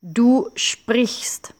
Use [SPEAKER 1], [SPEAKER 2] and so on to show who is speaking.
[SPEAKER 1] Du sprichst.